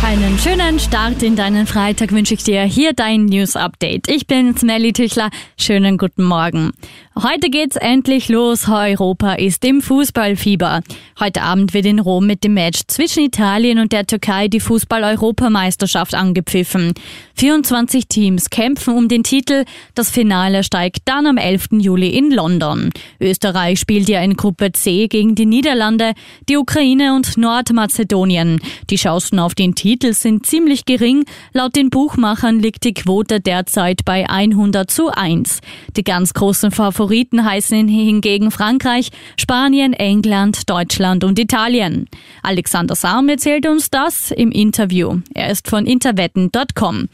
Einen schönen Start in deinen Freitag wünsche ich dir. Hier dein News Update. Ich bin Smelly Tüchler. Schönen guten Morgen. Heute geht's endlich los. Europa ist im Fußballfieber. Heute Abend wird in Rom mit dem Match zwischen Italien und der Türkei die Fußball-Europameisterschaft angepfiffen. 24 Teams kämpfen um den Titel. Das Finale steigt dann am 11. Juli in London. Österreich spielt ja in Gruppe C gegen die Niederlande, die Ukraine und Nordmazedonien. Die Chancen auf den Titel sind ziemlich gering. Laut den Buchmachern liegt die Quote derzeit bei 100 zu 1. Die ganz großen Favoriten heißen hingegen Frankreich, Spanien, England, Deutschland und Italien. Alexander Sarm erzählt uns das im Interview. Er ist von interwetten.com.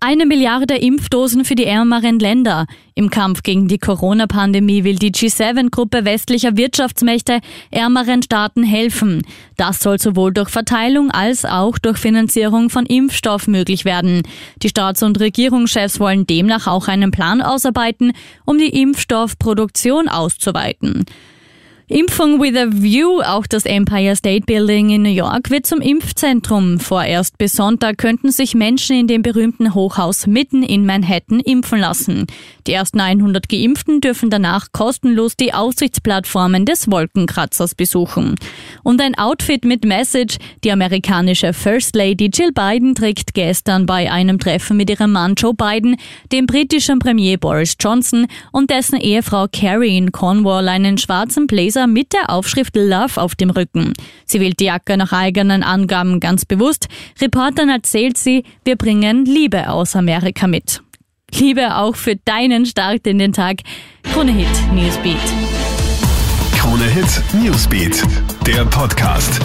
Eine Milliarde Impfdosen für die ärmeren Länder. Im Kampf gegen die Corona-Pandemie will die G7-Gruppe westlicher Wirtschaftsmächte ärmeren Staaten helfen. Das soll sowohl durch Verteilung als auch durch Finanzierung von Impfstoff möglich werden. Die Staats- und Regierungschefs wollen demnach auch einen Plan ausarbeiten, um die Impfstoffproduktion auszuweiten. Impfung with a View, auch das Empire State Building in New York, wird zum Impfzentrum. Vorerst bis Sonntag könnten sich Menschen in dem berühmten Hochhaus mitten in Manhattan impfen lassen. Die ersten 100 Geimpften dürfen danach kostenlos die Aussichtsplattformen des Wolkenkratzers besuchen. Und ein Outfit mit Message, die amerikanische First Lady Jill Biden trägt gestern bei einem Treffen mit ihrem Mann Joe Biden, dem britischen Premier Boris Johnson und dessen Ehefrau Carrie in Cornwall einen schwarzen Blazer Blazer mit der Aufschrift Love auf dem Rücken. Sie wählt die Jacke nach eigenen Angaben ganz bewusst. Reportern erzählt sie, wir bringen Liebe aus Amerika mit. Liebe auch für deinen Start in den Tag. Krone Hit Newsbeat. Krone Hit Newsbeat, der Podcast.